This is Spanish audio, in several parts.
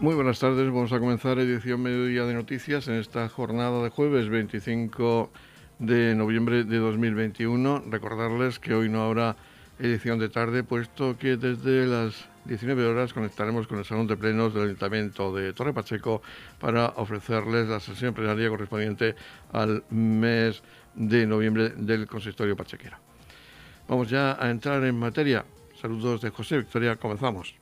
Muy buenas tardes, vamos a comenzar edición mediodía de noticias en esta jornada de jueves 25 de noviembre de 2021. Recordarles que hoy no habrá edición de tarde, puesto que desde las 19 horas conectaremos con el Salón de Plenos del Ayuntamiento de Torre Pacheco para ofrecerles la sesión plenaria correspondiente al mes de noviembre del consistorio pachequero. Vamos ya a entrar en materia. Saludos de José Victoria, comenzamos.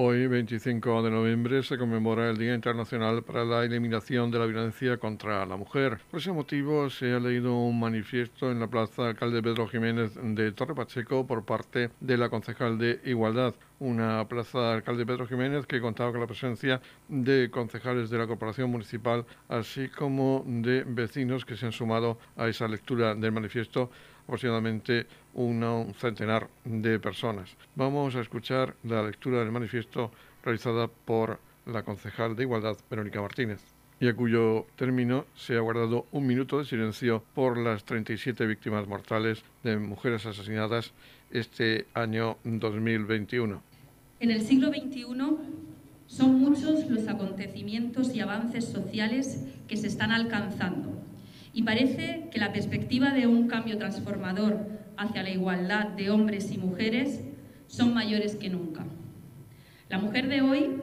Hoy, 25 de noviembre, se conmemora el Día Internacional para la Eliminación de la Violencia contra la Mujer. Por ese motivo, se ha leído un manifiesto en la Plaza Alcalde Pedro Jiménez de Torre Pacheco por parte de la concejal de Igualdad, una plaza alcalde Pedro Jiménez que contaba con la presencia de concejales de la Corporación Municipal, así como de vecinos que se han sumado a esa lectura del manifiesto aproximadamente un centenar de personas. Vamos a escuchar la lectura del manifiesto realizada por la concejal de Igualdad, Verónica Martínez y a cuyo término se ha guardado un minuto de silencio por las 37 víctimas mortales de mujeres asesinadas este año 2021. En el siglo XXI son muchos los acontecimientos y avances sociales que se están alcanzando y parece que la perspectiva de un cambio transformador hacia la igualdad de hombres y mujeres son mayores que nunca. La mujer de hoy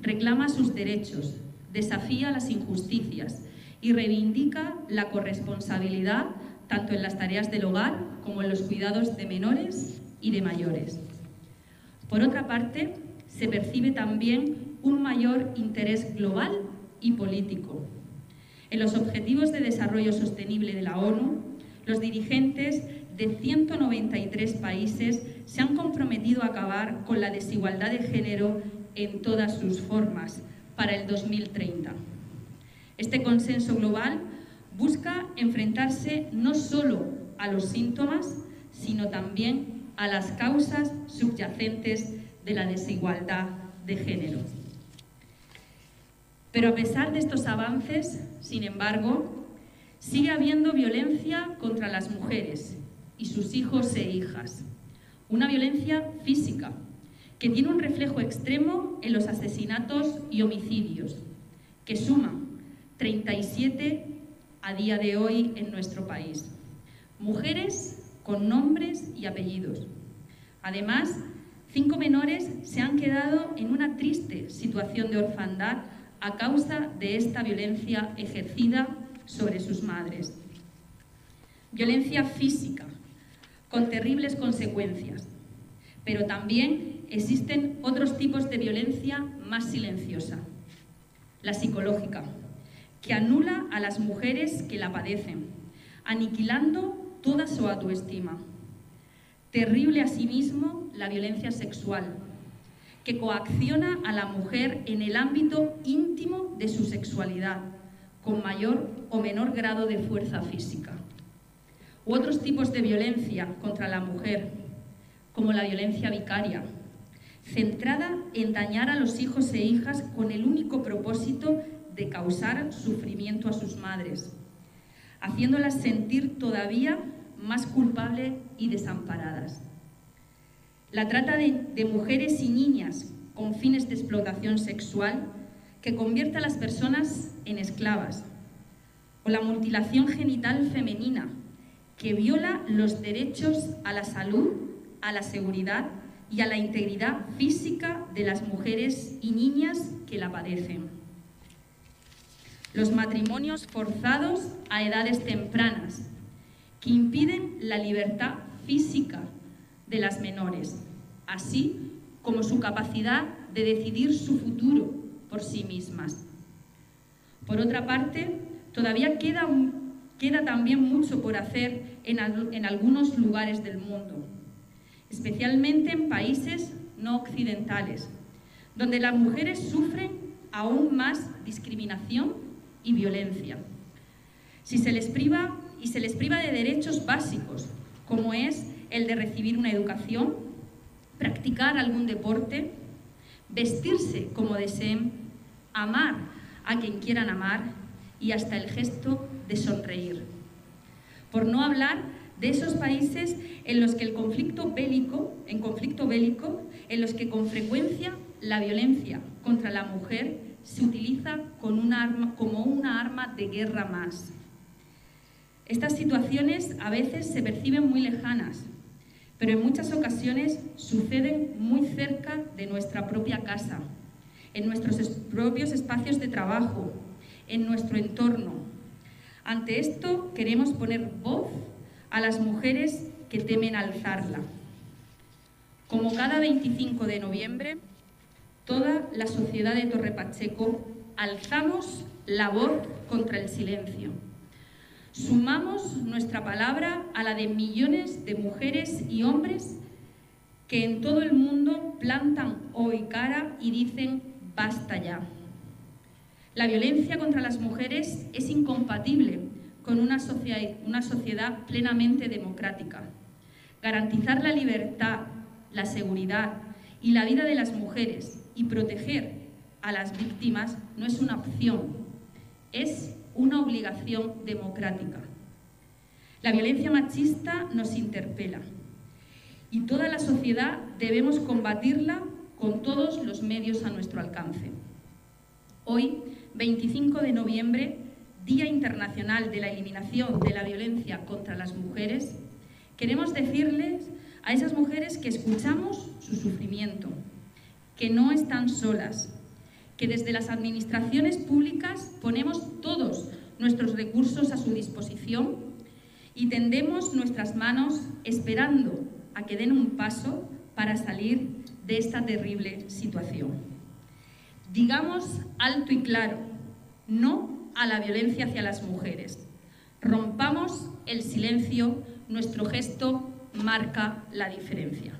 reclama sus derechos, desafía las injusticias y reivindica la corresponsabilidad tanto en las tareas del hogar como en los cuidados de menores y de mayores. Por otra parte, se percibe también un mayor interés global y político en los Objetivos de Desarrollo Sostenible de la ONU, los dirigentes de 193 países se han comprometido a acabar con la desigualdad de género en todas sus formas para el 2030. Este consenso global busca enfrentarse no solo a los síntomas, sino también a las causas subyacentes de la desigualdad de género. Pero a pesar de estos avances, sin embargo, sigue habiendo violencia contra las mujeres y sus hijos e hijas. Una violencia física que tiene un reflejo extremo en los asesinatos y homicidios, que suman 37 a día de hoy en nuestro país. Mujeres con nombres y apellidos. Además, cinco menores se han quedado en una triste situación de orfandad a causa de esta violencia ejercida sobre sus madres. Violencia física, con terribles consecuencias, pero también existen otros tipos de violencia más silenciosa. La psicológica, que anula a las mujeres que la padecen, aniquilando toda su autoestima. Terrible asimismo la violencia sexual, que coacciona a la mujer en el ámbito íntimo de su sexualidad, con mayor o menor grado de fuerza física. U otros tipos de violencia contra la mujer, como la violencia vicaria, centrada en dañar a los hijos e hijas con el único propósito de causar sufrimiento a sus madres, haciéndolas sentir todavía más culpables y desamparadas la trata de, mujeres y niñas con fines de explotación sexual que convierte a las personas en esclavas, o la mutilación genital femenina que viola los derechos a la salud, a la seguridad y a la integridad física de las mujeres y niñas que la padecen. Los matrimonios forzados a edades tempranas, que impiden la libertad física de las menores, así como su capacidad de decidir su futuro por sí mismas. Por otra parte, todavía queda, queda también mucho por hacer en, en algunos lugares del mundo, especialmente en países no occidentales, donde las mujeres sufren aún más discriminación y violencia. Si se les priva y se les priva de derechos básicos, como es el de recibir una educación, practicar algún deporte, vestirse como deseen, amar a quien quieran amar y hasta el gesto de sonreír. Por no hablar de esos países en los que el conflicto bélico, en conflicto bélico, en los que con frecuencia la violencia contra la mujer se utiliza como una arma de guerra más. Estas situaciones a veces se perciben muy lejanas, pero en muchas ocasiones suceden muy cerca de nuestra propia casa, en nuestros propios espacios de trabajo, en nuestro entorno. Ante esto queremos poner voz a las mujeres que temen alzarla. Como cada 25 de noviembre, toda la sociedad de Torre Pacheco alzamos la voz contra el silencio. Sumamos nuestra palabra a la de millones de mujeres y hombres que en todo el mundo plantan hoy cara y dicen basta ya. La violencia contra las mujeres es incompatible con una sociedad, plenamente democrática. Garantizar la libertad, la seguridad y la vida de las mujeres y proteger a las víctimas no es una opción, es una obligación democrática. La violencia machista nos interpela y toda la sociedad debemos combatirla con todos los medios a nuestro alcance. Hoy, 25 de noviembre, Día Internacional de la Eliminación de la Violencia contra las Mujeres, queremos decirles a esas mujeres que escuchamos su sufrimiento, que no están solas, que desde las administraciones públicas ponemos todos nuestros recursos a su disposición y tendemos nuestras manos esperando a que den un paso para salir de esta terrible situación. Digamos alto y claro, no a la violencia hacia las mujeres. Rompamos el silencio, nuestro gesto marca la diferencia.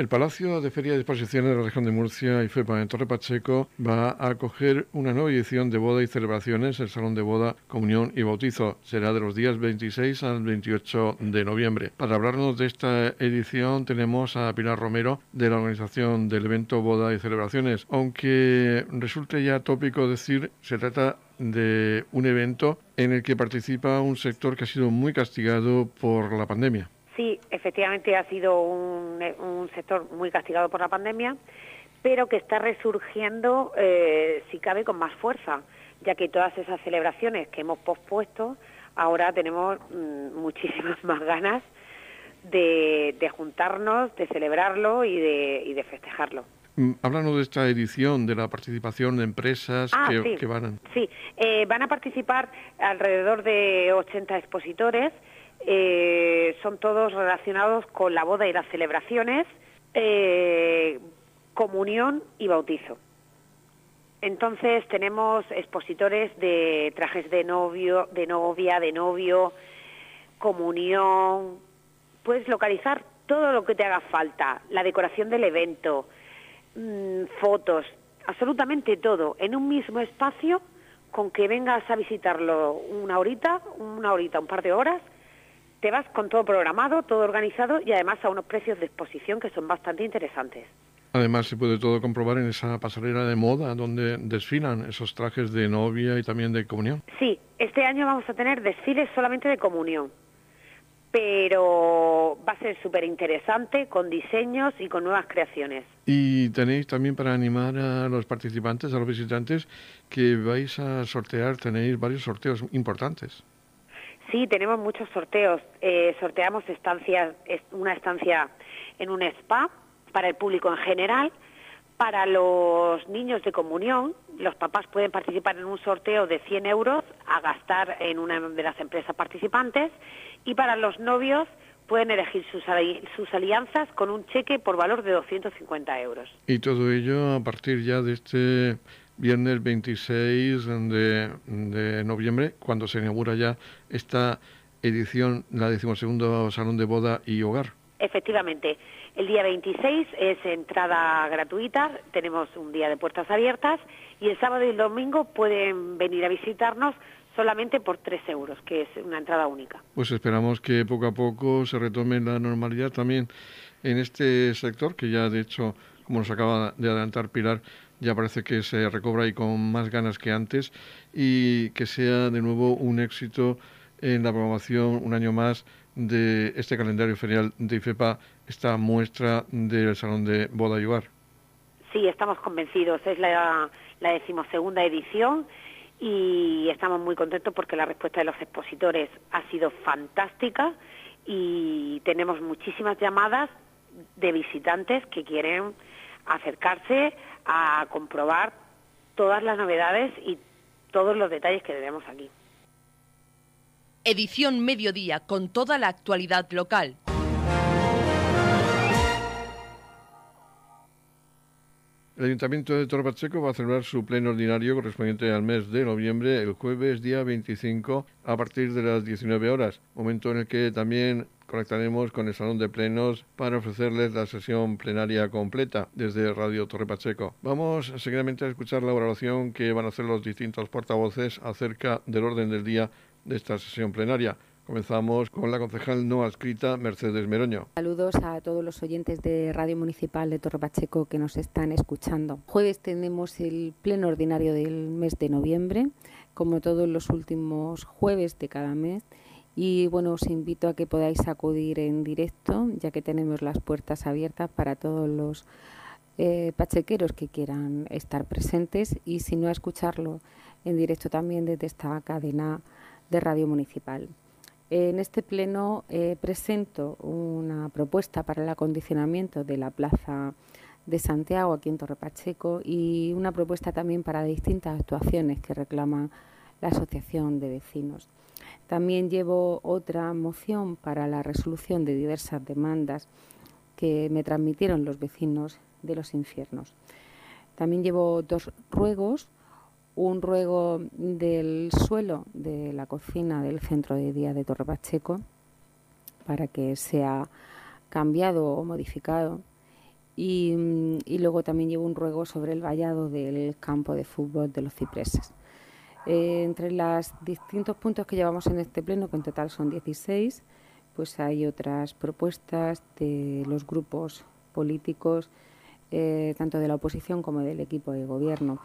El Palacio de Feria de Exposiciones de la región de Murcia y FEPA en Torre Pacheco va a acoger una nueva edición de boda y celebraciones, el Salón de Boda, Comunión y Bautizo. Será de los días 26 al 28 de noviembre. Para hablarnos de esta edición tenemos a Pilar Romero de la organización del evento Boda y Celebraciones. Aunque resulte ya tópico decir, se trata de un evento en el que participa un sector que ha sido muy castigado por la pandemia. Sí, efectivamente ha sido un, sector muy castigado por la pandemia, pero que está resurgiendo, eh, si cabe, con más fuerza, ya que todas esas celebraciones que hemos pospuesto, ahora tenemos mm, muchísimas más ganas de, juntarnos, de celebrarlo y de festejarlo. Mm, háblanos de esta edición, de la participación de empresas ah, que, van a... Sí, eh, van a participar alrededor de 80 expositores, eh, son todos relacionados con la boda y las celebraciones, eh, comunión y bautizo. Entonces tenemos expositores de trajes de novio, de novia, de novio, comunión. Puedes localizar todo lo que te haga falta, la decoración del evento, Mm, fotos, absolutamente todo, en un mismo espacio, con que vengas a visitarlo una horita, una horita, un par de horas, te vas con todo programado, todo organizado y además a unos precios de exposición que son bastante interesantes. Además se puede todo comprobar en esa pasarela de moda donde desfilan esos trajes de novia y también de comunión. Sí, este año vamos a tener desfiles solamente de comunión pero va a ser súper interesante con diseños y con nuevas creaciones. Y tenéis también para animar a los participantes, a los visitantes, que vais a sortear, tenéis varios sorteos importantes. Sí, tenemos muchos sorteos. Eh, sorteamos estancias, una estancia en un spa para el público en general. Para los niños de comunión, los papás pueden participar en un sorteo de 100 euros a gastar en una de las empresas participantes y para los novios pueden elegir sus, sus alianzas con un cheque por valor de 250 euros. Y todo ello a partir ya de este viernes 26 de, de noviembre, cuando se inaugura ya esta edición, la decimosegundo Salón de Boda y Hogar. Efectivamente, el día 26 es entrada gratuita, tenemos un día de puertas abiertas y el sábado y el domingo pueden venir a visitarnos solamente por 3 euros, que es una entrada única. Pues esperamos que poco a poco se retome la normalidad también en este sector, que ya de hecho, como nos acaba de adelantar Pilar, ya parece que se recobra y con más ganas que antes y que sea de nuevo un éxito en la programación un año más de este calendario ferial de IFEPA, esta muestra del Salón de Boda y. Sí, estamos convencidos. Es la, la decimosegunda edición y estamos muy contentos porque la respuesta de los expositores ha sido fantástica y tenemos muchísimas llamadas de visitantes que quieren acercarse a comprobar todas las novedades y todos los detalles que tenemos aquí. Edición Mediodía con toda la actualidad local. El Ayuntamiento de Torre Pacheco va a celebrar su pleno ordinario correspondiente al mes de noviembre, el jueves día 25, a partir de las 19 horas, momento en el que también conectaremos con el Salón de Plenos para ofrecerles la sesión plenaria completa desde Radio Torre Pacheco. Vamos seguidamente a escuchar la valoración que van a hacer los distintos portavoces acerca del orden del día de esta sesión plenaria. Comenzamos con la concejal no adscrita Mercedes Meroño. Saludos a todos los oyentes de Radio Municipal de Torre Pacheco que nos están escuchando. Jueves tenemos el pleno ordinario del mes de noviembre, como todos los últimos jueves de cada mes. Y bueno, os invito a que podáis acudir en directo, ya que tenemos las puertas abiertas para todos los eh, pachequeros que quieran estar presentes y si no a escucharlo en directo también desde esta cadena de Radio Municipal. En este pleno eh, presento una propuesta para el acondicionamiento de la Plaza de Santiago aquí en Torre Pacheco y una propuesta también para distintas actuaciones que reclama la Asociación de Vecinos. También llevo otra moción para la resolución de diversas demandas que me transmitieron los vecinos de los infiernos. También llevo dos ruegos un ruego del suelo de la cocina del centro de día de Torre Pacheco para que sea cambiado o modificado. Y, luego también llevo un ruego sobre el vallado del campo de fútbol de los cipreses. Eh, entre los distintos puntos que llevamos en este pleno, que en total son 16, pues hay otras propuestas de los grupos políticos, eh, tanto de la oposición como del equipo de gobierno.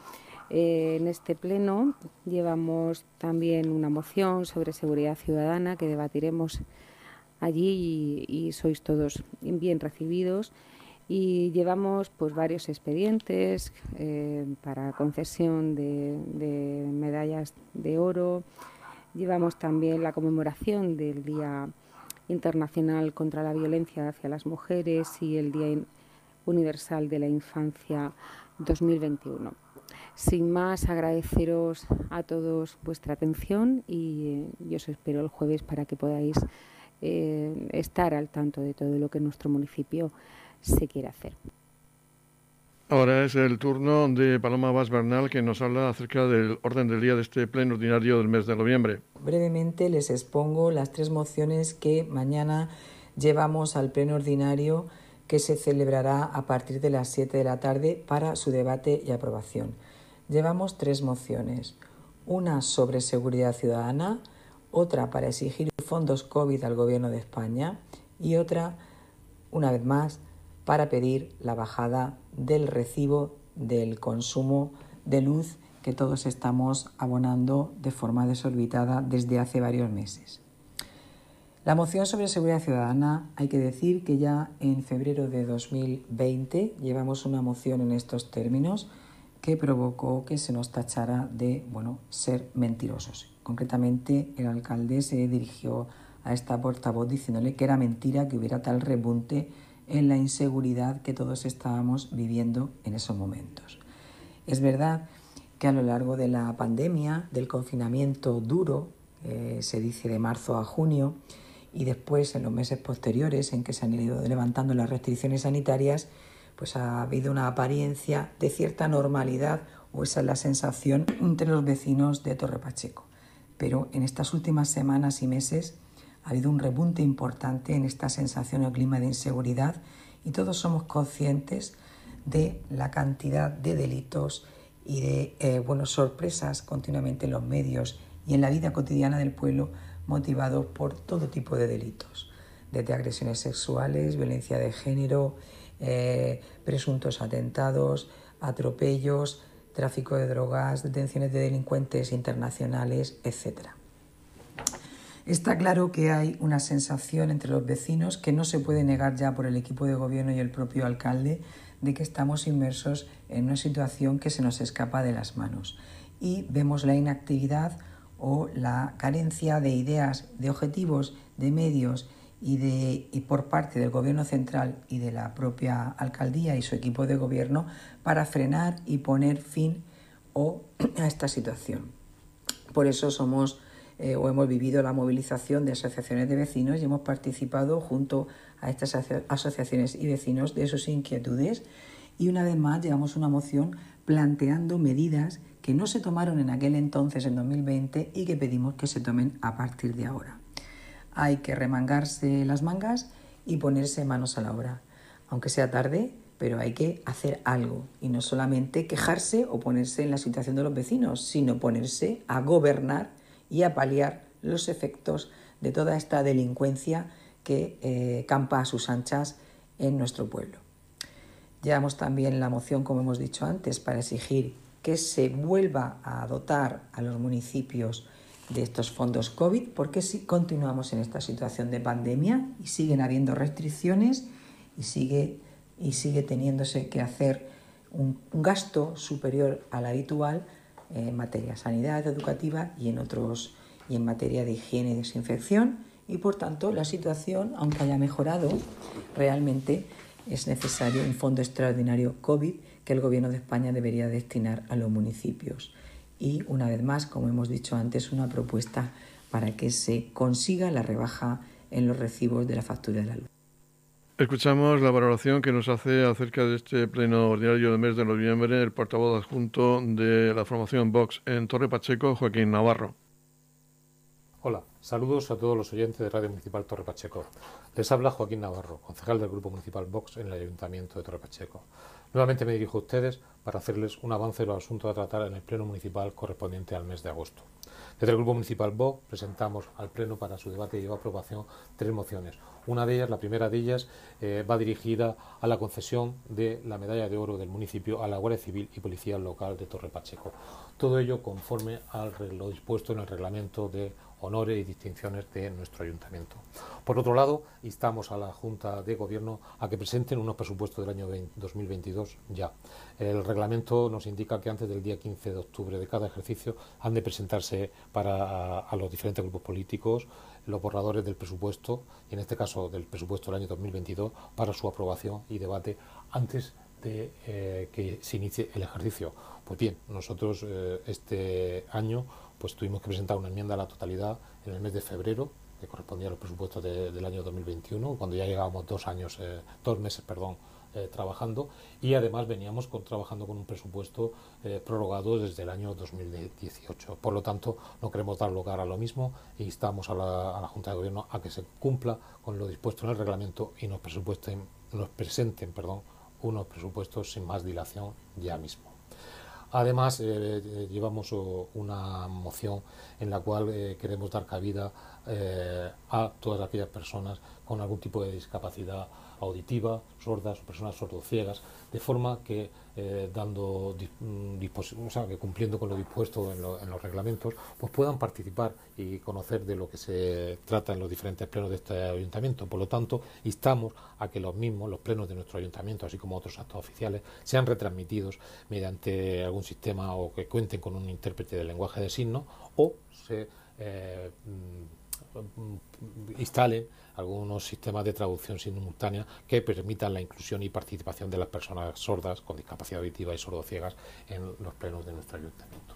Eh, en este pleno llevamos también una moción sobre seguridad ciudadana que debatiremos allí y, sois todos bien recibidos. Y llevamos pues varios expedientes eh, para concesión de, de medallas de oro. Llevamos también la conmemoración del Día Internacional contra la Violencia hacia las Mujeres y el Día Universal de la Infancia 2021. Sin más, agradeceros a todos vuestra atención y eh, yo os espero el jueves para que podáis eh, estar al tanto de todo lo que nuestro municipio se quiere hacer. Ahora es el turno de Paloma Vaz Bernal que nos habla acerca del orden del día de este pleno ordinario del mes de noviembre. Brevemente les expongo las tres mociones que mañana llevamos al pleno ordinario que se celebrará a partir de las 7 de la tarde para su debate y aprobación llevamos tres mociones, una sobre seguridad ciudadana, otra para exigir fondos COVID al Gobierno de España y otra, una vez más, para pedir la bajada del recibo del consumo de luz que todos estamos abonando de forma desorbitada desde hace varios meses. La moción sobre seguridad ciudadana, hay que decir que ya en febrero de 2020 llevamos una moción en estos términos que provocó que se nos tachara de bueno, ser mentirosos. Concretamente, el alcalde se dirigió a esta portavoz diciéndole que era mentira que hubiera tal rebunte en la inseguridad que todos estábamos viviendo en esos momentos. Es verdad que a lo largo de la pandemia, del confinamiento duro, eh, se dice de marzo a junio, y después en los meses posteriores en que se han ido levantando las restricciones sanitarias, pues ha habido una apariencia de cierta normalidad o esa es la sensación entre los vecinos de Torre Pacheco. Pero en estas últimas semanas y meses ha habido un repunte importante en esta sensación o clima de inseguridad y todos somos conscientes de la cantidad de delitos y de eh, sorpresas continuamente en los medios y en la vida cotidiana del pueblo motivados por todo tipo de delitos, desde agresiones sexuales, violencia de género, eh, presuntos atentados, atropellos, tráfico de drogas, detenciones de delincuentes internacionales, etc. Está claro que hay una sensación entre los vecinos que no se puede negar ya por el equipo de gobierno y el propio alcalde de que estamos inmersos en una situación que se nos escapa de las manos y vemos la inactividad o la carencia de ideas, de objetivos, de medios y, de, y por parte del Gobierno central y de la propia alcaldía y su equipo de gobierno para frenar y poner fin o a esta situación. Por eso somos eh, o hemos vivido la movilización de asociaciones de vecinos y hemos participado junto a estas asociaciones y vecinos de sus inquietudes y una vez más llevamos una moción planteando medidas que no se tomaron en aquel entonces, en 2020, y que pedimos que se tomen a partir de ahora. Hay que remangarse las mangas y ponerse manos a la obra. Aunque sea tarde, pero hay que hacer algo y no solamente quejarse o ponerse en la situación de los vecinos, sino ponerse a gobernar y a paliar los efectos de toda esta delincuencia que eh, campa a sus anchas en nuestro pueblo. Llevamos también la moción, como hemos dicho antes, para exigir que se vuelva a dotar a los municipios de estos fondos COVID, porque si continuamos en esta situación de pandemia y siguen habiendo restricciones y sigue, y sigue teniéndose que hacer un, gasto superior al habitual en materia de sanidad educativa y en otros y en materia de higiene y desinfección. Y por tanto la situación, aunque haya mejorado, realmente es necesario un fondo extraordinario COVID que el Gobierno de España debería destinar a los municipios. Y una vez más, como hemos dicho antes, una propuesta para que se consiga la rebaja en los recibos de la factura de la luz. Escuchamos la valoración que nos hace acerca de este pleno ordinario del mes de noviembre el portavoz adjunto de la formación Vox en Torre Pacheco, Joaquín Navarro. Hola, saludos a todos los oyentes de Radio Municipal Torre Pacheco. Les habla Joaquín Navarro, concejal del Grupo Municipal Vox en el Ayuntamiento de Torre Pacheco. Nuevamente me dirijo a ustedes para hacerles un avance de los asuntos a tratar en el Pleno Municipal correspondiente al mes de agosto. Desde el Grupo Municipal BOC presentamos al Pleno para su debate y aprobación tres mociones. Una de ellas, la primera de ellas, eh, va dirigida a la concesión de la medalla de oro del municipio a la Guardia Civil y Policía Local de Torre Pacheco. Todo ello conforme a lo dispuesto en el reglamento de honores y distinciones de nuestro ayuntamiento. Por otro lado, instamos a la Junta de Gobierno a que presenten unos presupuestos del año 2022 ya. El reglamento nos indica que antes del día 15 de octubre de cada ejercicio han de presentarse para a los diferentes grupos políticos los borradores del presupuesto, y en este caso del presupuesto del año 2022, para su aprobación y debate antes de eh, que se inicie el ejercicio. Pues bien, nosotros eh, este año pues tuvimos que presentar una enmienda a la totalidad en el mes de febrero, que correspondía a los presupuestos del año 2021, cuando ya llegábamos dos años, eh, dos meses, perdón, eh, trabajando y además veníamos con, trabajando con un presupuesto eh, prorrogado desde el año 2018. Por lo tanto, no queremos dar lugar a lo mismo e instamos a la, a la Junta de Gobierno a que se cumpla con lo dispuesto en el reglamento y nos, presupuesten, nos presenten perdón, unos presupuestos sin más dilación ya mismo. Además, eh, eh, llevamos una moción en la cual eh, queremos dar cabida a todas aquellas personas con algún tipo de discapacidad auditiva, sordas o personas sordociegas, de forma que eh, dando mm, o sea, que cumpliendo con lo dispuesto en, los reglamentos, pues puedan participar y conocer de lo que se trata en los diferentes plenos de este ayuntamiento. Por lo tanto, instamos a que los mismos, los plenos de nuestro ayuntamiento, así como otros actos oficiales, sean retransmitidos mediante algún sistema o que cuenten con un intérprete de lenguaje de signos o se eh, mm, instalen algunos sistemas de traducción simultánea que permitan la inclusión y participación de las personas sordas con discapacidad auditiva y sordociegas en los plenos de nuestro ayuntamiento.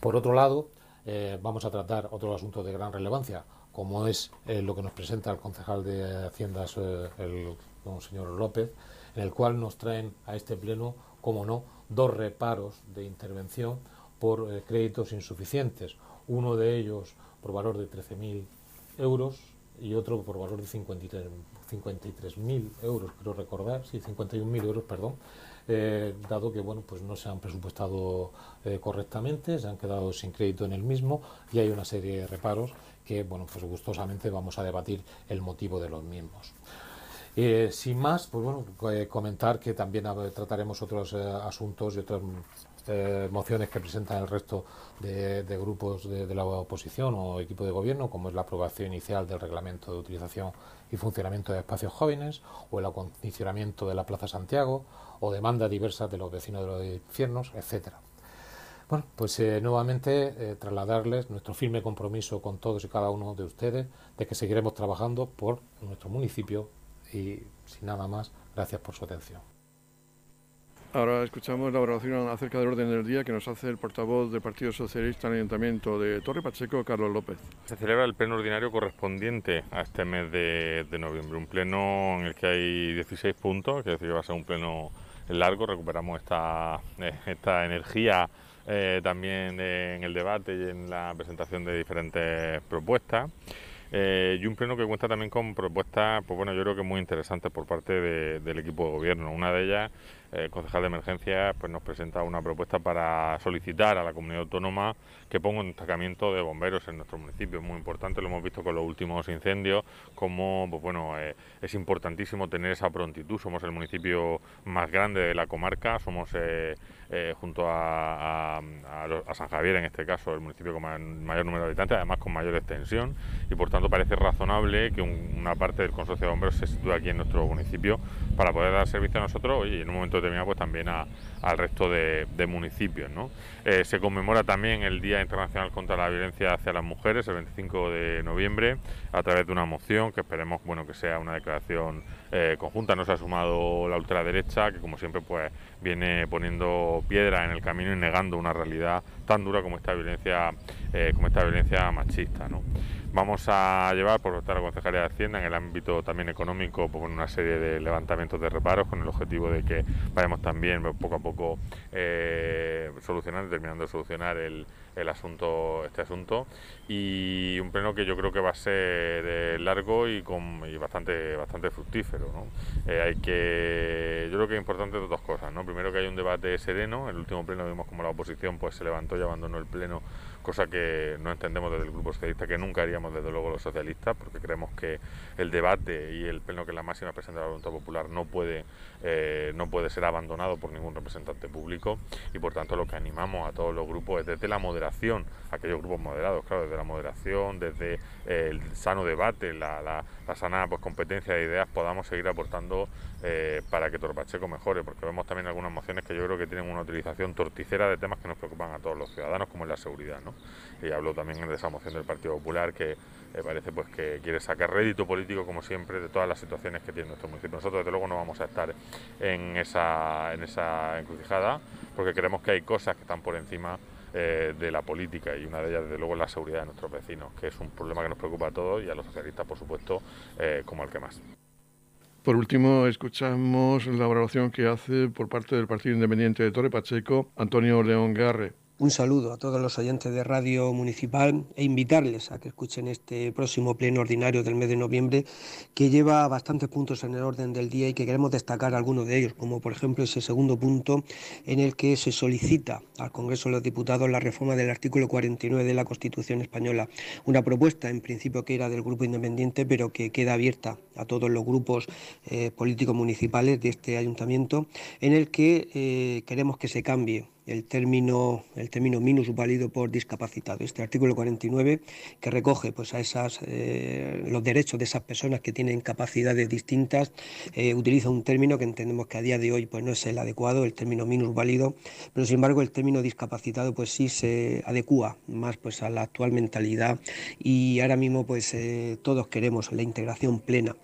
Por otro lado, eh, vamos a tratar otro asunto de gran relevancia, como es eh, lo que nos presenta el concejal de Haciendas, eh, el, señor López, en el cual nos traen a este pleno, como no, dos reparos de intervención por créditos insuficientes. Uno de ellos por valor de 13.000 euros y otro por valor de 53.000 euros, creo recordar, sí, 51.000 euros, perdón, eh, dado que bueno, pues no se han presupuestado eh, correctamente, se han quedado sin crédito en el mismo y hay una serie de reparos que bueno, pues gustosamente vamos a debatir el motivo de los mismos. Eh, sin más, pues bueno, comentar que también trataremos otros asuntos y otras mociones que presentan el resto de, grupos de, la oposición o equipo de gobierno, como es la aprobación inicial del reglamento de utilización y funcionamiento de espacios jóvenes, o el acondicionamiento de la Plaza Santiago, o demandas diversas de los vecinos de los infiernos, etcétera. Bueno, pues eh, nuevamente eh, trasladarles nuestro firme compromiso con todos y cada uno de ustedes de que seguiremos trabajando por nuestro municipio y sin nada más, gracias por su atención. Ahora escuchamos la oración acerca del orden del día que nos hace el portavoz del Partido Socialista en el Ayuntamiento de Torre Pacheco, Carlos López. Se celebra el pleno ordinario correspondiente a este mes de, noviembre, un pleno en el que hay 16 puntos, que decir que va a ser un pleno largo, recuperamos esta, eh, esta energía eh, también en el debate y en la presentación de diferentes propuestas. Eh, y un pleno que cuenta también con propuestas, pues bueno, yo creo que muy interesantes por parte del equipo de gobierno. Una de ellas el concejal de emergencia pues nos presenta una propuesta para solicitar a la comunidad autónoma que ponga un destacamiento de bomberos en nuestro municipio. Es muy importante, lo hemos visto con los últimos incendios, como pues bueno, eh, es importantísimo tener esa prontitud. Somos el municipio más grande de la comarca, somos eh, eh, junto a, San Javier, en este caso, el municipio con mayor número de habitantes, además con mayor extensión, y por tanto parece razonable que una parte del consorcio de bomberos se sitúe aquí en nuestro municipio para poder dar servicio a nosotros y en un momento determinado pues también al resto de, municipios. Eh, se conmemora también el Día Internacional contra la Violencia hacia las Mujeres, el 25 de noviembre, a través de una moción que esperemos bueno, que sea una declaración eh, conjunta. No se ha sumado la ultraderecha, que como siempre pues viene poniendo piedra en el camino y negando una realidad tan dura como esta violencia, eh, como esta violencia machista. Vamos a llevar por la Concejalía de Hacienda en el ámbito también económico pues, una serie de levantamientos de reparos con el objetivo de que vayamos también pues, poco a poco eh, solucionando, terminando de solucionar el, el asunto, este asunto y un pleno que yo creo que va a ser eh, largo y, con, bastante, bastante fructífero. ¿no? Eh, hay que, yo creo que es importante dos cosas. ¿no? Primero que hay un debate sereno. En el último pleno vimos como la oposición pues se levantó y abandonó el pleno cosa que no entendemos desde el Grupo Socialista, que nunca haríamos desde luego los socialistas, porque creemos que el debate y el pleno que es la máxima presencia de la voluntad popular no puede, eh, no puede ser abandonado por ningún representante público y por tanto lo que animamos a todos los grupos es desde la moderación, aquellos grupos moderados, claro, desde la moderación, desde el sano debate, la, la, sana pues, competencia de ideas, podamos seguir aportando eh, para que Torpacheco mejore, porque vemos también algunas mociones que yo creo que tienen una utilización torticera de temas que nos preocupan a todos los ciudadanos, como es la seguridad. ¿no? y habló también de esa moción del Partido Popular que eh, parece pues que quiere sacar rédito político como siempre de todas las situaciones que tiene nuestro municipio. Nosotros desde luego no vamos a estar en esa, en esa encrucijada porque creemos que hay cosas que están por encima eh, de la política y una de ellas desde luego es la seguridad de nuestros vecinos, que es un problema que nos preocupa a todos y a los socialistas por supuesto eh, como el que más. Por último, escuchamos la evaluación que hace por parte del Partido Independiente de Torre Pacheco Antonio León Garre un saludo a todos los oyentes de Radio Municipal e invitarles a que escuchen este próximo pleno ordinario del mes de noviembre que lleva bastantes puntos en el orden del día y que queremos destacar algunos de ellos, como por ejemplo ese segundo punto en el que se solicita al Congreso de los Diputados la reforma del artículo 49 de la Constitución española, una propuesta en principio que era del Grupo Independiente pero que queda abierta a todos los grupos eh, políticos municipales de este ayuntamiento, en el que eh, queremos que se cambie el término, el término minus válido por discapacitado. Este artículo 49 que recoge pues, a esas, eh, los derechos de esas personas que tienen capacidades distintas, eh, utiliza un término que entendemos que a día de hoy pues, no es el adecuado, el término minus válido, pero sin embargo el término discapacitado pues, sí se adecua más pues, a la actual mentalidad y ahora mismo pues, eh, todos queremos la integración plena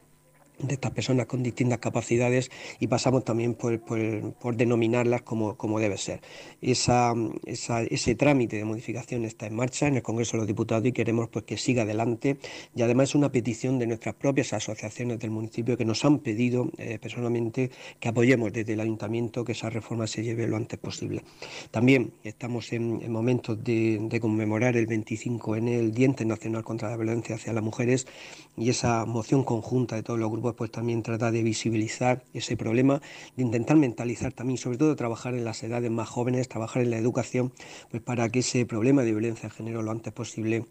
de estas personas con distintas capacidades y pasamos también por, denominarlas como, como, debe ser. Esa, ese trámite de modificación está en marcha en el Congreso de los Diputados y queremos pues, que siga adelante y además es una petición de nuestras propias asociaciones del municipio que nos han pedido eh, personalmente que apoyemos desde el ayuntamiento que esa reforma se lleve lo antes posible. También estamos en, momentos de, conmemorar el 25 en el Día Internacional contra la Violencia hacia las Mujeres y esa moción conjunta de todos los grupos pues también trata de visibilizar ese problema, de intentar mentalizar también, sobre todo trabajar en las edades más jóvenes, trabajar en la educación, pues para que ese problema de violencia de género lo antes posible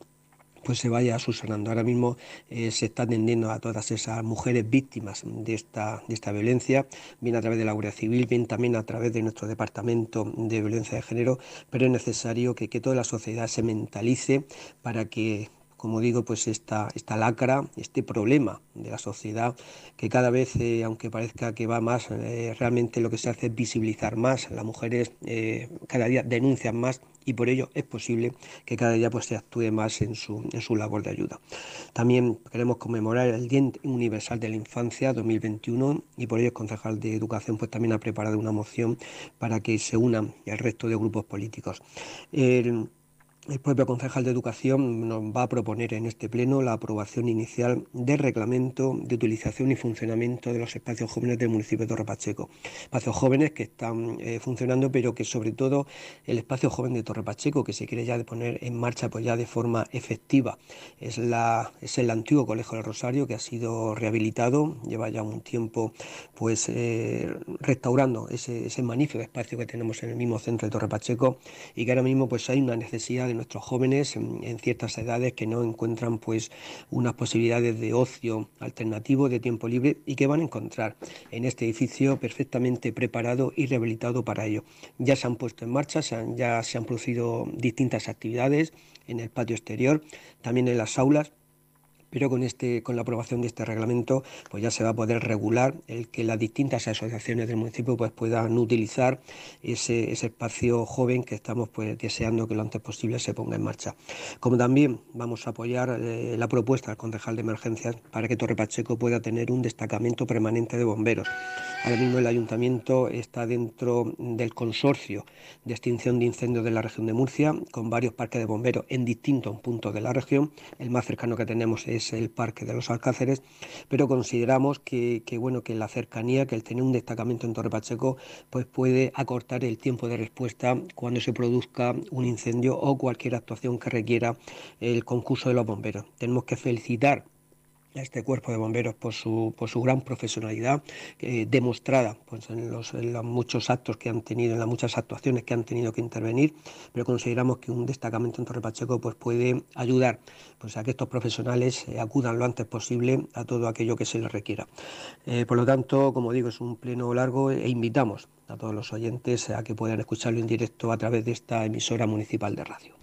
pues se vaya subsanando. Ahora mismo eh, se está atendiendo a todas esas mujeres víctimas de esta, de esta violencia, bien a través de la Guardia Civil, bien también a través de nuestro Departamento de Violencia de Género, pero es necesario que, que toda la sociedad se mentalice para que como digo, pues esta, esta lacra, este problema de la sociedad, que cada vez, eh, aunque parezca que va más, eh, realmente lo que se hace es visibilizar más. Las mujeres eh, cada día denuncian más y por ello es posible que cada día pues, se actúe más en su, en su labor de ayuda. También queremos conmemorar el Día Universal de la Infancia 2021 y por ello el concejal de Educación pues, también ha preparado una moción para que se unan el resto de grupos políticos. Propio concejal de Educación nos va a proponer en este pleno la aprobación inicial del reglamento de utilización y funcionamiento de los espacios jóvenes del municipio de Torre Pacheco. Espacios jóvenes que están eh, funcionando, pero que sobre todo el espacio joven de Torre Pacheco, que se quiere ya poner en marcha pues ya de forma efectiva, es, la, es el antiguo Colegio del Rosario que ha sido rehabilitado, lleva ya un tiempo pues eh, restaurando ese, ese magnífico espacio que tenemos en el mismo centro de Torre Pacheco y que ahora mismo pues hay una necesidad de nuestros jóvenes en, ciertas edades que no encuentran pues unas posibilidades de ocio alternativo, de tiempo libre y que van a encontrar en este edificio perfectamente preparado y rehabilitado para ello. Ya se han puesto en marcha, ya se han producido distintas actividades en el patio exterior, también en las aulas pero con, este, con la aprobación de este reglamento pues ya se va a poder regular el que las distintas asociaciones del municipio pues puedan utilizar ese, espacio joven que estamos pues deseando que lo antes posible se ponga en marcha. Como también vamos a apoyar eh, la propuesta del concejal de emergencias para que Torre Pacheco pueda tener un destacamento permanente de bomberos. Ahora mismo el ayuntamiento está dentro del consorcio de extinción de incendios de la región de Murcia con varios parques de bomberos en distintos puntos de la región. El más cercano que tenemos es el Parque de los Alcáceres, pero consideramos que, bueno, que la cercanía, que el tener un destacamento en Torre Pacheco, pues puede acortar el tiempo de respuesta cuando se produzca un incendio o cualquier actuación que requiera el concurso de los bomberos. Tenemos que felicitar a este cuerpo de bomberos por su, por su gran profesionalidad eh, demostrada pues, en, los, muchos actos que han tenido, en las muchas actuaciones que han tenido que intervenir, pero consideramos que un destacamento en Torre Pacheco pues, puede ayudar pues, a que estos profesionales eh, acudan lo antes posible a todo aquello que se les requiera. Eh, por lo tanto, como digo, es un pleno largo e invitamos a todos los oyentes a que puedan escucharlo en directo a través de esta emisora municipal de radio.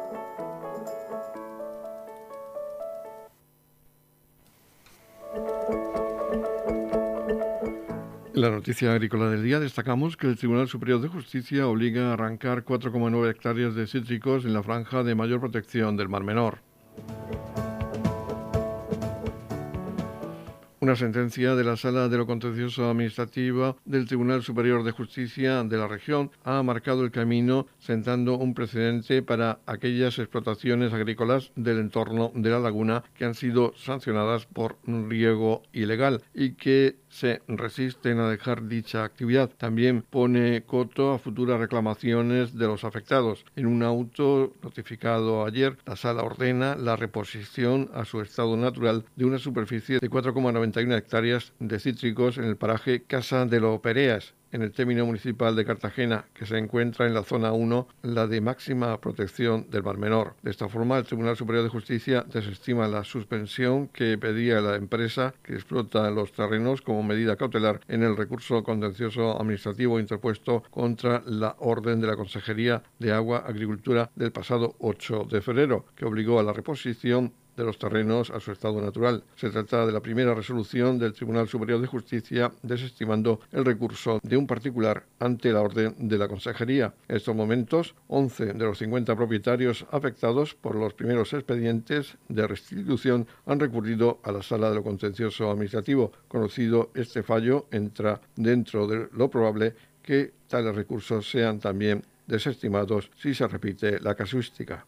En la noticia agrícola del día destacamos que el Tribunal Superior de Justicia obliga a arrancar 4,9 hectáreas de cítricos en la franja de mayor protección del Mar Menor. Una sentencia de la Sala de lo Contencioso Administrativa del Tribunal Superior de Justicia de la región ha marcado el camino sentando un precedente para aquellas explotaciones agrícolas del entorno de la laguna que han sido sancionadas por riego ilegal y que se resisten a dejar dicha actividad. También pone coto a futuras reclamaciones de los afectados. En un auto notificado ayer, la sala ordena la reposición a su estado natural de una superficie de 4,91 hectáreas de cítricos en el paraje Casa de los Pereas en el término municipal de Cartagena, que se encuentra en la zona 1, la de máxima protección del Mar Menor. De esta forma, el Tribunal Superior de Justicia desestima la suspensión que pedía la empresa que explota los terrenos como medida cautelar en el recurso contencioso administrativo interpuesto contra la orden de la Consejería de Agua Agricultura del pasado 8 de febrero, que obligó a la reposición de los terrenos a su estado natural. Se trata de la primera resolución del Tribunal Superior de Justicia desestimando el recurso de un particular ante la orden de la Consejería. En estos momentos, 11 de los 50 propietarios afectados por los primeros expedientes de restitución han recurrido a la Sala de lo Contencioso Administrativo. Conocido este fallo, entra dentro de lo probable que tales recursos sean también desestimados si se repite la casuística.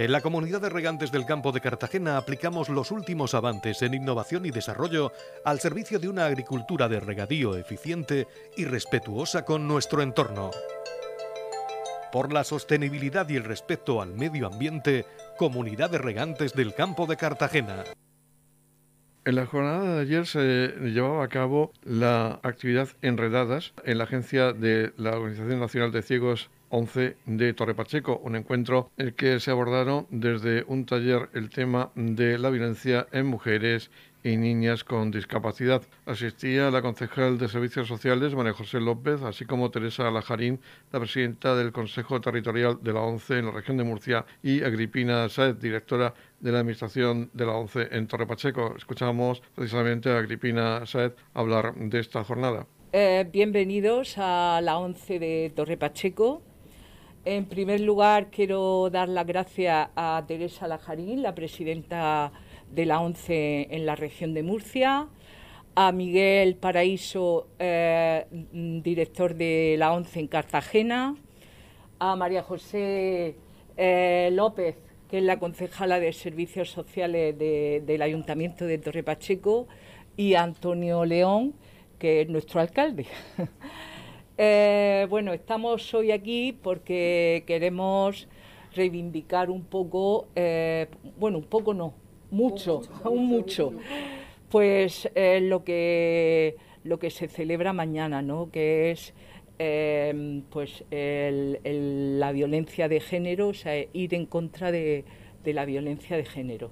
En la comunidad de regantes del campo de Cartagena aplicamos los últimos avances en innovación y desarrollo al servicio de una agricultura de regadío eficiente y respetuosa con nuestro entorno. Por la sostenibilidad y el respeto al medio ambiente, Comunidad de Regantes del Campo de Cartagena. En la jornada de ayer se llevaba a cabo la actividad Enredadas en la agencia de la Organización Nacional de Ciegos 11 de Torre Pacheco, un encuentro en el que se abordaron desde un taller el tema de la violencia en mujeres y niñas con discapacidad. Asistía la concejal de Servicios Sociales, María José López, así como Teresa Lajarín, la presidenta del Consejo Territorial de la ONCE en la región de Murcia, y Agripina Saez, directora de la Administración de la ONCE en Torre Pacheco. Escuchamos precisamente a Agripina Saez hablar de esta jornada. Eh, bienvenidos a la ONCE de Torre Pacheco. En primer lugar, quiero dar las gracias a Teresa Lajarín, la presidenta de la ONCE en la región de Murcia, a Miguel Paraíso, eh, director de la ONCE en Cartagena, a María José eh, López, que es la concejala de Servicios Sociales del Ayuntamiento de Torre Pacheco, y a Antonio León, que es nuestro alcalde. Eh, bueno, estamos hoy aquí porque queremos reivindicar un poco, eh, bueno, un poco no, mucho, aún mucho, pues eh, lo que lo que se celebra mañana, ¿no? Que es pues la violencia de género, o sea, ir en contra de, de la violencia de género.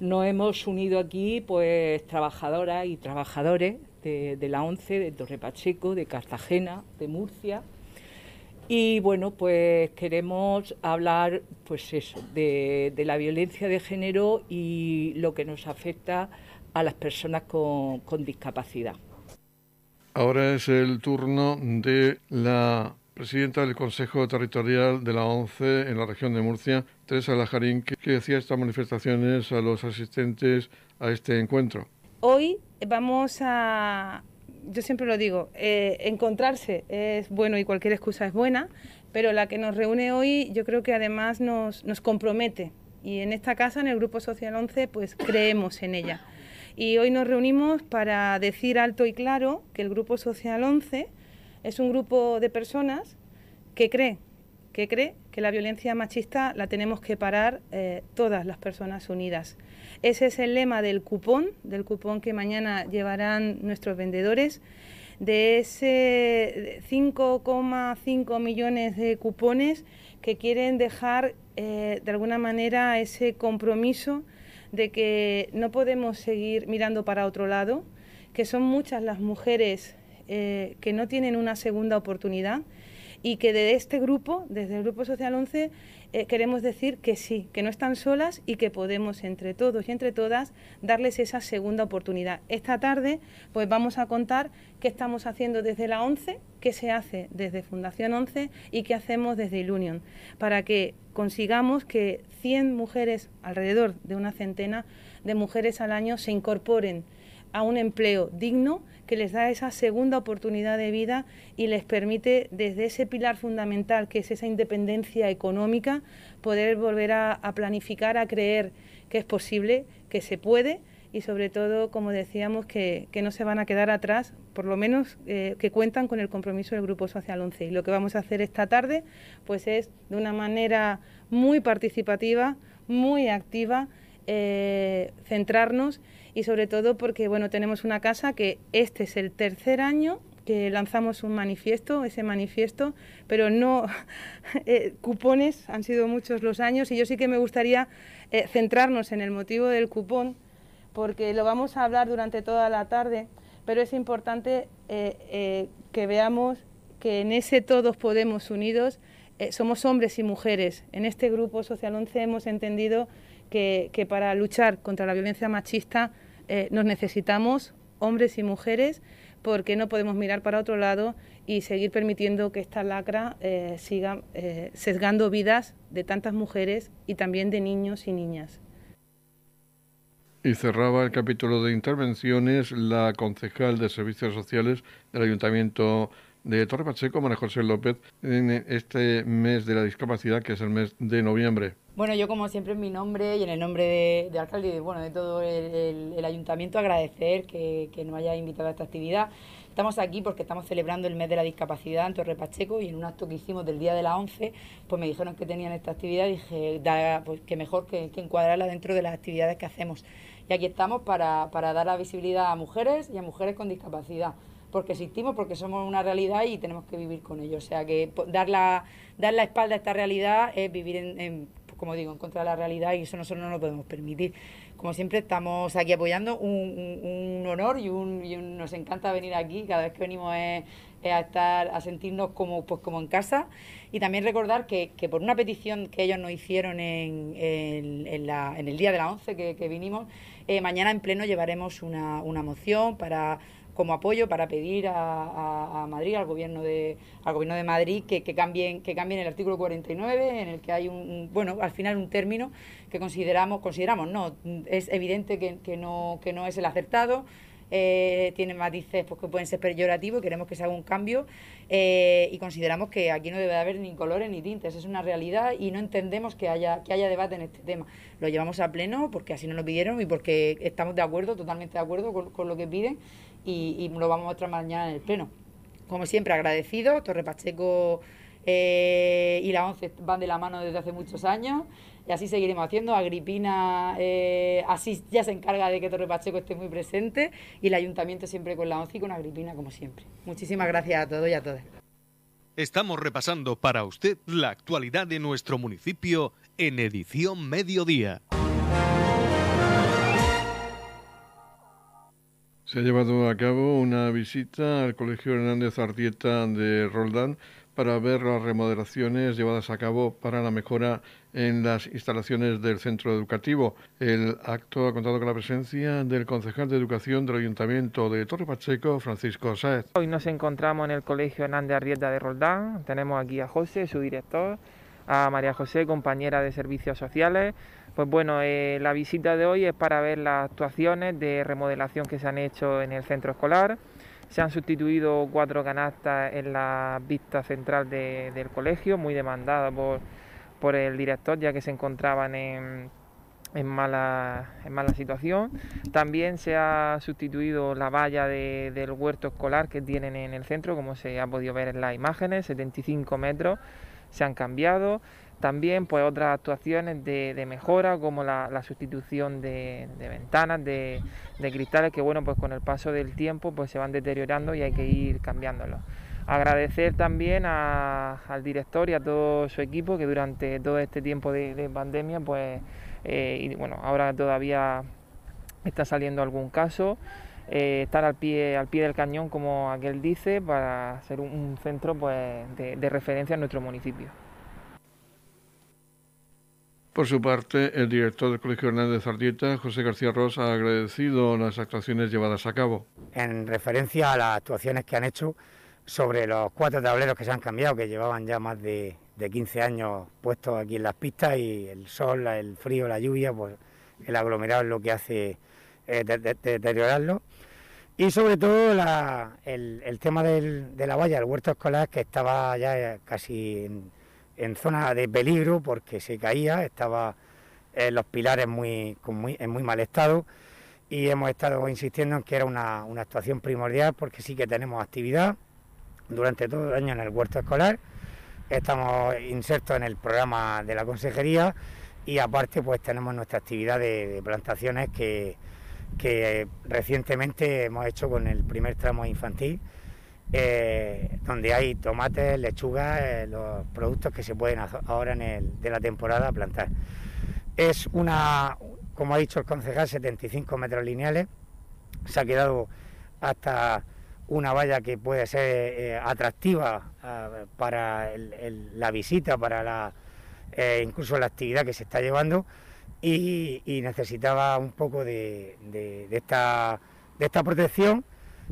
Nos hemos unido aquí, pues, trabajadoras y trabajadores de, la ONCE, de Torre Pacheco, de Cartagena, de Murcia. Y bueno, pues queremos hablar, pues eso, de, la violencia de género y lo que nos afecta a las personas con, discapacidad. Ahora es el turno de la presidenta del Consejo Territorial de la ONCE en la región de Murcia, Teresa Lajarín, que, que decía estas manifestaciones a los asistentes a este encuentro. Hoy vamos a, yo siempre lo digo, eh, encontrarse es bueno y cualquier excusa es buena, pero la que nos reúne hoy yo creo que además nos, nos compromete y en esta casa, en el Grupo Social 11, pues creemos en ella. Y hoy nos reunimos para decir alto y claro que el Grupo Social 11 es un grupo de personas que cree, que cree que la violencia machista la tenemos que parar eh, todas las personas unidas. Ese es el lema del cupón, del cupón que mañana llevarán nuestros vendedores. De ese 5,5 millones de cupones que quieren dejar eh, de alguna manera ese compromiso de que no podemos seguir mirando para otro lado, que son muchas las mujeres eh, que no tienen una segunda oportunidad y que de este grupo, desde el Grupo Social 11, eh, queremos decir que sí, que no están solas y que podemos entre todos y entre todas darles esa segunda oportunidad. Esta tarde pues vamos a contar qué estamos haciendo desde la 11, qué se hace desde Fundación 11 y qué hacemos desde Ilunion, para que consigamos que 100 mujeres, alrededor de una centena de mujeres al año, se incorporen a un empleo digno que les da esa segunda oportunidad de vida y les permite desde ese pilar fundamental que es esa independencia económica poder volver a, planificar, a creer que es posible, que se puede y sobre todo, como decíamos, que, no se van a quedar atrás, por lo menos eh, que cuentan con el compromiso del Grupo Social 11. Y lo que vamos a hacer esta tarde pues es de una manera muy participativa, muy activa, eh, centrarnos y sobre todo porque bueno, tenemos una casa que este es el tercer año que lanzamos un manifiesto, ese manifiesto, pero no eh, cupones, han sido muchos los años y yo sí que me gustaría eh, centrarnos en el motivo del cupón, porque lo vamos a hablar durante toda la tarde, pero es importante eh, que veamos que en ese todos podemos unidos somos hombres y mujeres. En este grupo Social 11 hemos entendido que, que para luchar contra la violencia machista nos necesitamos hombres y mujeres porque no podemos mirar para otro lado y seguir permitiendo que esta lacra eh, siga eh, sesgando vidas de tantas mujeres y también de niños y niñas. Y cerraba el capítulo de intervenciones la concejal de Servicios Sociales del Ayuntamiento de Torre Pacheco, María José López, en este mes de la discapacidad, que es el mes de noviembre. Bueno, yo como siempre en mi nombre y en el nombre de, alcalde y de, bueno, de todo el, ayuntamiento agradecer que, nos haya invitado a esta actividad. Estamos aquí porque estamos celebrando el mes de la discapacidad en Torre Pacheco y en un acto que hicimos del día de la 11, pues me dijeron que tenían esta actividad y dije, pues que mejor que, encuadrarla dentro de las actividades que hacemos. Y aquí estamos para, para dar la visibilidad a mujeres y a mujeres con discapacidad porque existimos, porque somos una realidad y tenemos que vivir con ello. O sea que dar la, dar la espalda a esta realidad es vivir en como digo, en contra de la realidad y eso nosotros no lo podemos permitir. Como siempre estamos aquí apoyando, un, honor y, un, nos encanta venir aquí, cada vez que venimos es, a estar, a sentirnos como, pues, como en casa y también recordar que, por una petición que ellos nos hicieron en, el día de la 11 que, vinimos, eh, mañana en pleno llevaremos una, una moción para como apoyo para pedir a, Madrid, al gobierno de, al gobierno de Madrid, que, cambien, que cambien el artículo 49, en el que hay un, bueno, al final un término que consideramos, consideramos, no, es evidente que, no, que no es el acertado, eh, tiene matices pues, que pueden ser peyorativos, queremos que se haga un cambio eh, y consideramos que aquí no debe haber ni colores ni tintes, es una realidad y no entendemos que haya, que haya debate en este tema. Lo llevamos a pleno porque así nos lo pidieron y porque estamos de acuerdo, totalmente de acuerdo con lo que piden y, lo vamos a mostrar mañana en el Pleno. Como siempre, agradecido. Torre Pacheco eh, y la ONCE van de la mano desde hace muchos años y así seguiremos haciendo. Agripina eh, así ya se encarga de que Torre Pacheco esté muy presente y el ayuntamiento siempre con la ONCE y con Agripina como siempre. Muchísimas gracias a todos y a todas. Estamos repasando para usted la actualidad de nuestro municipio en edición mediodía. Se ha llevado a cabo una visita al Colegio Hernández Ardieta de Roldán para ver las remodelaciones llevadas a cabo para la mejora en las instalaciones del centro educativo. El acto ha contado con la presencia del concejal de Educación del Ayuntamiento de Torre Pacheco, Francisco Sáez. Hoy nos encontramos en el Colegio Hernández Arrieta de Roldán. Tenemos aquí a José, su director, a María José, compañera de Servicios Sociales, pues bueno, eh, la visita de hoy es para ver las actuaciones de remodelación que se han hecho en el centro escolar. Se han sustituido cuatro canastas en la vista central del colegio, muy demandada por, el director, ya que se encontraban en, mala, en mala situación. También se ha sustituido la valla del huerto escolar que tienen en el centro, como se ha podido ver en las imágenes, 75 metros se han cambiado. También pues otras actuaciones de, mejora como la, sustitución de, ventanas, de, cristales que bueno pues con el paso del tiempo pues se van deteriorando y hay que ir cambiándolos. Agradecer también al director y a todo su equipo que durante todo este tiempo de, pandemia pues eh, y bueno ahora todavía está saliendo algún caso. Eh, estar al pie, al pie del cañón, como aquel dice, para ser un, centro pues, de referencia en nuestro municipio. Por su parte, el director del Colegio Hernández Ardieta, José García Ross, ha agradecido las actuaciones llevadas a cabo. En referencia a las actuaciones que han hecho sobre los cuatro tableros que se han cambiado, que llevaban ya más de, 15 años puestos aquí en las pistas y el sol, el frío, la lluvia, pues el aglomerado es lo que hace eh, deteriorarlo. Y sobre todo el, tema de la valla, el huerto escolar, que estaba ya casi en, en zona de peligro porque se caía, estaba en los pilares muy, en muy mal estado y hemos estado insistiendo en que era una, actuación primordial porque sí que tenemos actividad durante todo el año en el huerto escolar, estamos insertos en el programa de la consejería y aparte pues tenemos nuestra actividad de, plantaciones que, que, recientemente hemos hecho con el primer tramo infantil, eh, donde hay tomates, lechugas, eh, los productos que se pueden ahora en el, de la temporada plantar. Es una, como ha dicho el concejal, 75 metros lineales, se ha quedado hasta una valla que puede ser eh, atractiva para la visita, para la incluso la actividad que se está llevando y, necesitaba un poco de esta protección,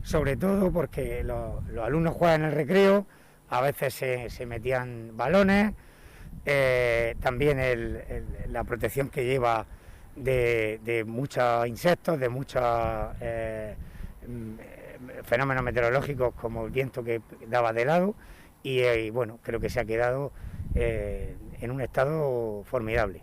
sobre todo porque los, alumnos juegan en el recreo, a veces se, metían balones, eh, también la protección que lleva de, muchos insectos, de muchos eh, fenómenos meteorológicos como el viento que daba de lado y, bueno, creo que se ha quedado en un estado formidable.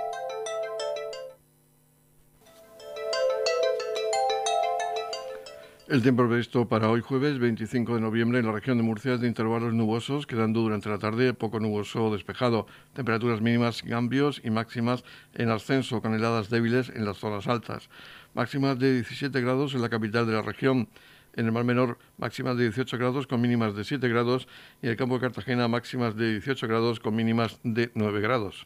El tiempo previsto para hoy jueves 25 de noviembre en la región de Murcia es de intervalos nubosos, quedando durante la tarde poco nuboso o despejado. Temperaturas mínimas cambios y máximas en ascenso, con heladas débiles en las zonas altas. Máximas de 17 grados en la capital de la región. En el Mar Menor, máximas de 18 grados con mínimas de 7 grados. Y en el campo de Cartagena, máximas de 18 grados con mínimas de 9 grados.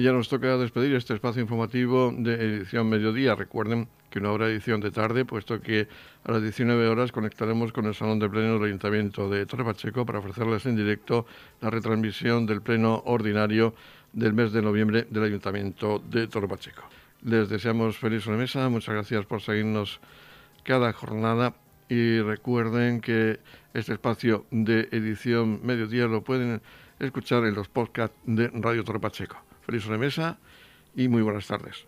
Y ya nos toca despedir este espacio informativo de edición mediodía. Recuerden que no habrá edición de tarde, puesto que a las 19 horas conectaremos con el Salón de Pleno del Ayuntamiento de Torre Pacheco para ofrecerles en directo la retransmisión del Pleno Ordinario del mes de noviembre del Ayuntamiento de Torre Pacheco. Les deseamos feliz mesa, muchas gracias por seguirnos cada jornada y recuerden que este espacio de edición mediodía lo pueden escuchar en los podcasts de Radio Torre Pacheco. Feliz remesa y muy buenas tardes.